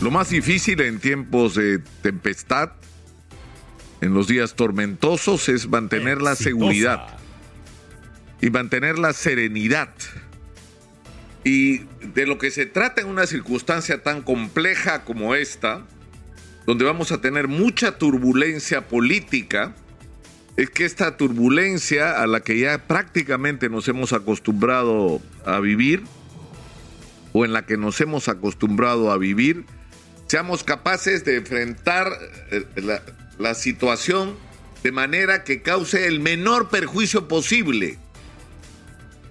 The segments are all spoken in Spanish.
Lo más difícil en tiempos de tempestad, en los días tormentosos, es mantener la seguridad y mantener la serenidad. Y de lo que se trata en una circunstancia tan compleja como esta, donde vamos a tener mucha turbulencia política, es que esta turbulencia a la que ya prácticamente nos hemos acostumbrado a vivir, o en la que nos hemos acostumbrado a vivir, seamos capaces de enfrentar eh, la, situación de manera que cause el menor perjuicio posible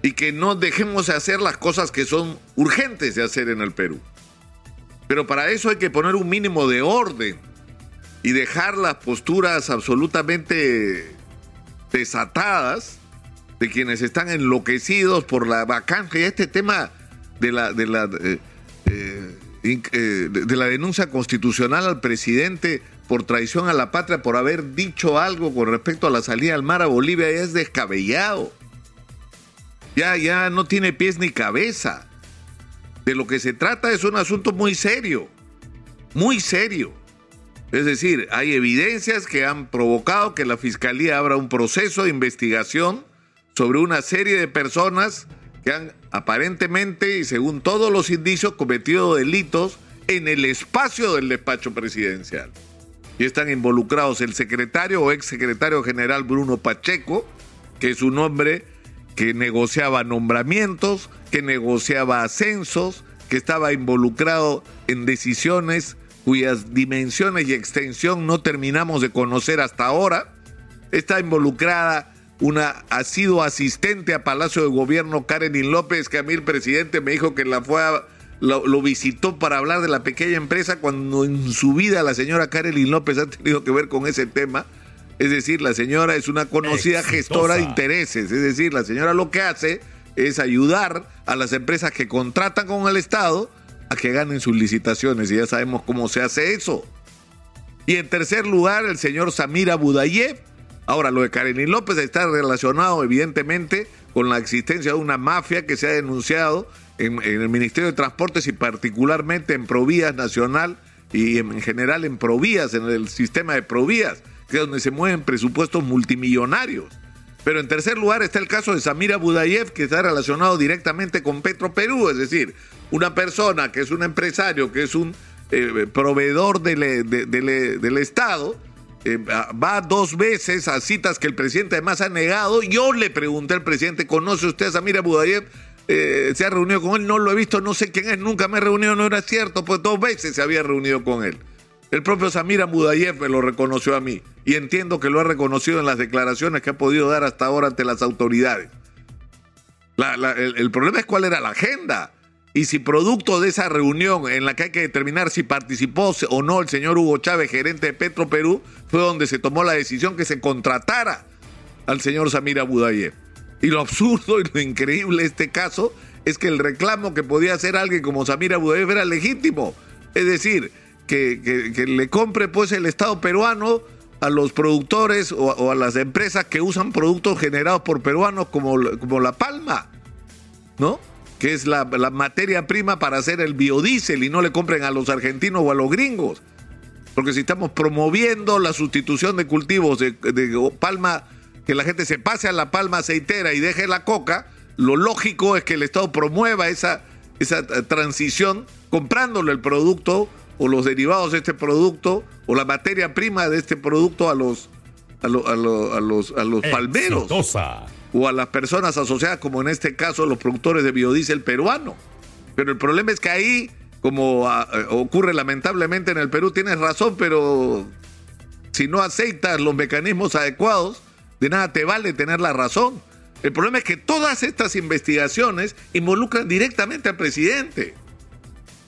y que no dejemos de hacer las cosas que son urgentes de hacer en el Perú. Pero para eso hay que poner un mínimo de orden y dejar las posturas absolutamente desatadas de quienes están enloquecidos por la vacancia. Este tema de la, de la, eh, eh, de la denuncia constitucional al presidente por traición a la patria, por haber dicho algo con respecto a la salida al mar a Bolivia, es descabellado. Ya, ya no tiene pies ni cabeza. De lo que se trata es un asunto muy serio, muy serio. Es decir, hay evidencias que han provocado que la Fiscalía abra un proceso de investigación sobre una serie de personas que han aparentemente y según todos los indicios cometido delitos en el espacio del despacho presidencial y están involucrados el secretario o ex secretario general Bruno Pacheco, que es un hombre que negociaba nombramientos, que negociaba ascensos, que estaba involucrado en decisiones cuyas dimensiones y extensión no terminamos de conocer hasta ahora. Está involucrada una ha sido asistente a Palacio de Gobierno Karen López, que a mí el presidente me dijo que la fue a lo, visitó para hablar de la pequeña empresa cuando en su vida la señora Karelin López ha tenido que ver con ese tema. Es decir, la señora es una conocida gestora de intereses. Es decir, la señora lo que hace es ayudar a las empresas que contratan con el Estado a que ganen sus licitaciones. Y ya sabemos cómo se hace eso. Y en tercer lugar, el señor Samira Budayev. Ahora, lo de Karenin López está relacionado, evidentemente, con la existencia de una mafia que se ha denunciado en, el Ministerio de Transportes y particularmente en Provías Nacional y en, general en Provías, en el sistema de Provías, que es donde se mueven presupuestos multimillonarios. Pero en tercer lugar está el caso de Samira Budayev, que está relacionado directamente con Petro Perú, es decir, una persona que es un empresario, que es un eh, proveedor del Estado, eh, va dos veces a citas que el presidente además ha negado. Yo le pregunté al presidente, ¿conoce usted a Samira Budayev? Eh, se ha reunido con él, no lo he visto, no sé quién es, nunca me he reunido, no era cierto, pues dos veces se había reunido con él. El propio Samira Mudayev me lo reconoció a mí y entiendo que lo ha reconocido en las declaraciones que ha podido dar hasta ahora ante las autoridades. el, problema es cuál era la agenda y si producto de esa reunión en la que hay que determinar si participó o no el señor Hugo Chávez, gerente de Petro Perú, fue donde se tomó la decisión que se contratara al señor Samira Budayev. Y lo absurdo y lo increíble de este caso es que el reclamo que podía hacer alguien como Samira Budayev era legítimo. Es decir, que, le compre pues el Estado peruano a los productores o, a las empresas que usan productos generados por peruanos como, como la palma, ¿no? Que es la, materia prima para hacer el biodiesel y no le compren a los argentinos o a los gringos. Porque si estamos promoviendo la sustitución de cultivos de, de palma que la gente se pase a la palma aceitera y deje la coca, lo lógico es que el Estado promueva esa, esa transición comprándole el producto o los derivados de este producto o la materia prima de este producto a los, a, los, a los palmeros o a las personas asociadas, como en este caso los productores de biodiesel peruano. Pero el problema es que ahí, como ah, eh, ocurre lamentablemente en el Perú, tienes razón, pero si no aceitas los mecanismos adecuados, de nada te vale tener la razón. El problema es que todas estas investigaciones involucran directamente al presidente.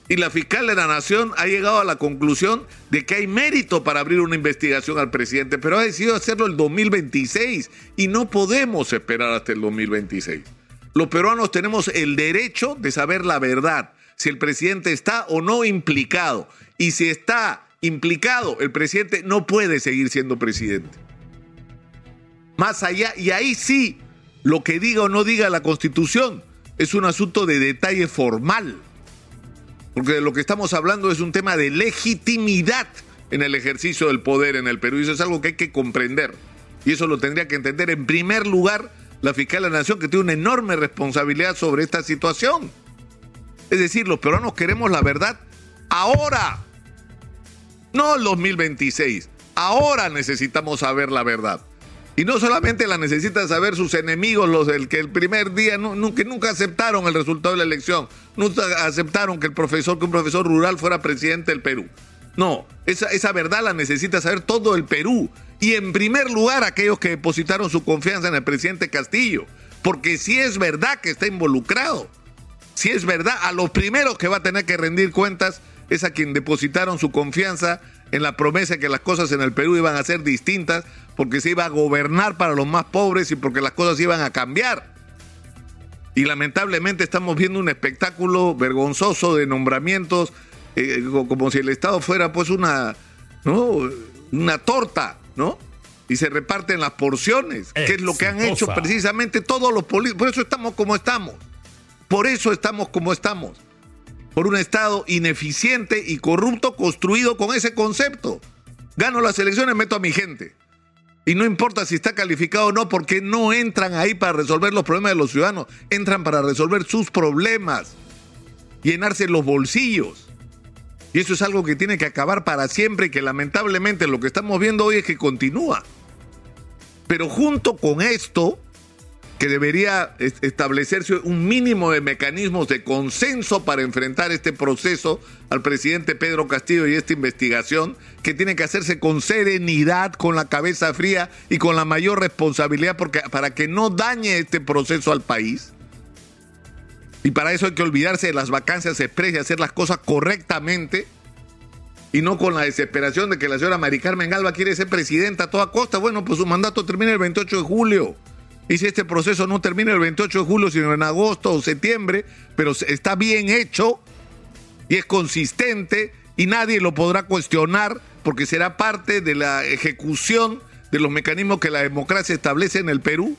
Y la fiscal de la Nación ha llegado a la conclusión de que hay mérito para abrir una investigación al presidente, pero ha decidido hacerlo el 2026 y no podemos esperar hasta el 2026. Los peruanos tenemos el derecho de saber la verdad, si el presidente está o no implicado. Y si está implicado, el presidente no puede seguir siendo presidente más allá, y ahí sí, lo que diga o no diga la Constitución es un asunto de detalle formal. Porque de lo que estamos hablando es un tema de legitimidad en el ejercicio del poder en el Perú. Y eso es algo que hay que comprender. Y eso lo tendría que entender en primer lugar la fiscal de la Nación, que tiene una enorme responsabilidad sobre esta situación. Es decir, los peruanos queremos la verdad ahora, no el 2026. Ahora necesitamos saber la verdad. Y no solamente la necesitan saber sus enemigos, los del que el primer día que nunca aceptaron el resultado de la elección, nunca aceptaron que el profesor, que un profesor rural fuera presidente del Perú. No, esa, esa verdad la necesita saber todo el Perú. Y en primer lugar aquellos que depositaron su confianza en el presidente Castillo. Porque si es verdad que está involucrado, si es verdad, a los primeros que va a tener que rendir cuentas es a quien depositaron su confianza en la promesa que las cosas en el Perú iban a ser distintas porque se iba a gobernar para los más pobres y porque las cosas iban a cambiar. Y lamentablemente estamos viendo un espectáculo vergonzoso de nombramientos, eh, como si el Estado fuera pues una, ¿no? una torta, ¿no? Y se reparten las porciones, que es lo que han hecho precisamente todos los políticos. Por eso estamos como estamos. Por eso estamos como estamos por un Estado ineficiente y corrupto construido con ese concepto. Gano las elecciones, meto a mi gente. Y no importa si está calificado o no, porque no entran ahí para resolver los problemas de los ciudadanos, entran para resolver sus problemas, llenarse los bolsillos. Y eso es algo que tiene que acabar para siempre y que lamentablemente lo que estamos viendo hoy es que continúa. Pero junto con esto, que debería establecerse un mínimo de mecanismos de consenso para enfrentar este proceso al presidente Pedro Castillo y esta investigación, que tiene que hacerse con serenidad, con la cabeza fría y con la mayor responsabilidad porque, para que no dañe este proceso al país. Y para eso hay que olvidarse de las vacancias expresas, hacer las cosas correctamente y no con la desesperación de que la señora Mari Carmen Galva quiere ser presidenta a toda costa. Bueno, pues su mandato termina el 28 de julio. Y si este proceso no termina el 28 de julio, sino en agosto o septiembre, pero está bien hecho y es consistente y nadie lo podrá cuestionar porque será parte de la ejecución de los mecanismos que la democracia establece en el Perú.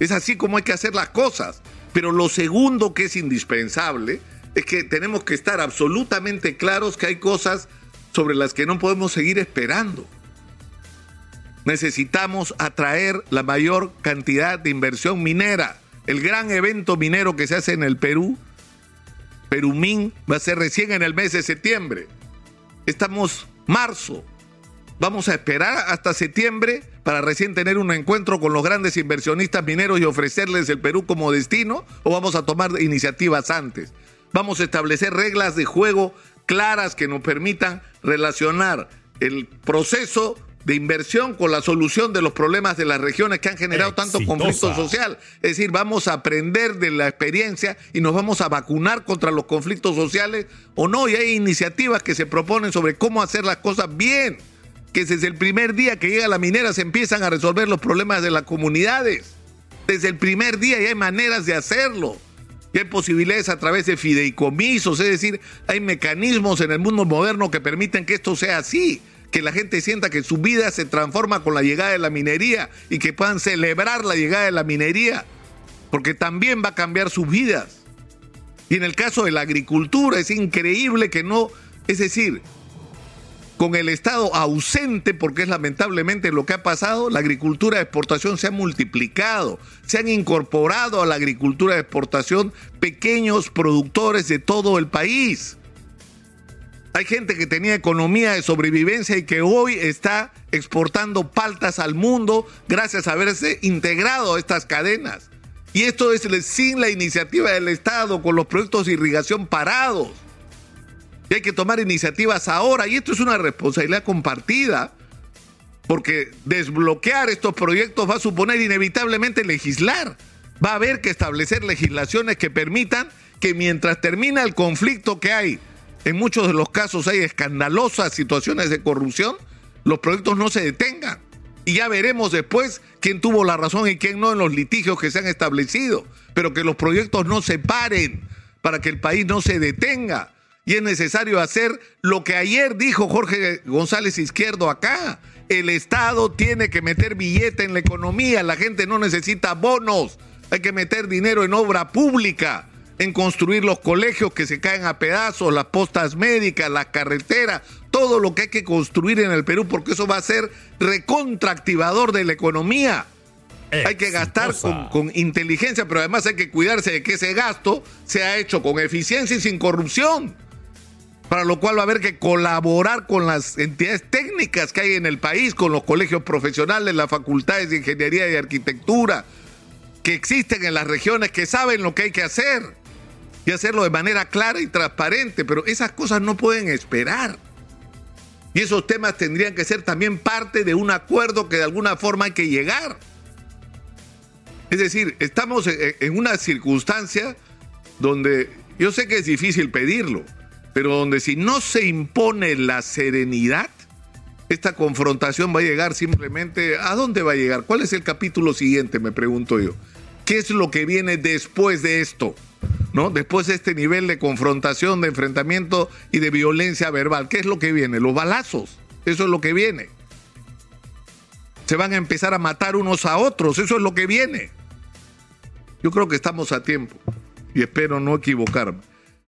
Es así como hay que hacer las cosas. Pero lo segundo que es indispensable es que tenemos que estar absolutamente claros que hay cosas sobre las que no podemos seguir esperando necesitamos atraer la mayor cantidad de inversión minera. El gran evento minero que se hace en el Perú, Perumín, va a ser recién en el mes de septiembre. Estamos marzo. Vamos a esperar hasta septiembre para recién tener un encuentro con los grandes inversionistas mineros y ofrecerles el Perú como destino o vamos a tomar iniciativas antes. Vamos a establecer reglas de juego claras que nos permitan relacionar el proceso de inversión con la solución de los problemas de las regiones que han generado tanto conflicto social. Es decir, vamos a aprender de la experiencia y nos vamos a vacunar contra los conflictos sociales o no. Y hay iniciativas que se proponen sobre cómo hacer las cosas bien. Que desde el primer día que llega la minera se empiezan a resolver los problemas de las comunidades. Desde el primer día y hay maneras de hacerlo. Y hay posibilidades a través de fideicomisos, es decir, hay mecanismos en el mundo moderno que permiten que esto sea así que la gente sienta que su vida se transforma con la llegada de la minería y que puedan celebrar la llegada de la minería, porque también va a cambiar sus vidas. Y en el caso de la agricultura es increíble que no, es decir, con el Estado ausente, porque es lamentablemente lo que ha pasado, la agricultura de exportación se ha multiplicado, se han incorporado a la agricultura de exportación pequeños productores de todo el país. Hay gente que tenía economía de sobrevivencia y que hoy está exportando paltas al mundo gracias a haberse integrado a estas cadenas. Y esto es sin la iniciativa del Estado, con los proyectos de irrigación parados. Y hay que tomar iniciativas ahora. Y esto es una responsabilidad compartida. Porque desbloquear estos proyectos va a suponer inevitablemente legislar. Va a haber que establecer legislaciones que permitan que mientras termina el conflicto que hay en muchos de los casos hay escandalosas situaciones de corrupción, los proyectos no se detengan. Y ya veremos después quién tuvo la razón y quién no en los litigios que se han establecido. Pero que los proyectos no se paren para que el país no se detenga. Y es necesario hacer lo que ayer dijo Jorge González Izquierdo acá. El Estado tiene que meter billete en la economía. La gente no necesita bonos. Hay que meter dinero en obra pública en construir los colegios que se caen a pedazos, las postas médicas, las carreteras, todo lo que hay que construir en el Perú, porque eso va a ser recontractivador de la economía. Hay que gastar con, con, inteligencia, pero además hay que cuidarse de que ese gasto sea hecho con eficiencia y sin corrupción. Para lo cual va a haber que colaborar con las entidades técnicas que hay en el país, con los colegios profesionales, las facultades de ingeniería y arquitectura, que existen en las regiones, que saben lo que hay que hacer y hacerlo de manera clara y transparente, pero esas cosas no pueden esperar. Y esos temas tendrían que ser también parte de un acuerdo que de alguna forma hay que llegar. Es decir, estamos en una circunstancia donde yo sé que es difícil pedirlo, pero donde si no se impone la serenidad, esta confrontación va a llegar simplemente, ¿a dónde va a llegar? ¿Cuál es el capítulo siguiente? Me pregunto yo. ¿Qué es lo que viene después de esto? Después de este nivel de confrontación, de enfrentamiento y de violencia verbal, ¿qué es lo que viene? Los balazos, eso es lo que viene. Se van a empezar a matar unos a otros, eso es lo que viene. Yo creo que estamos a tiempo y espero no equivocarme.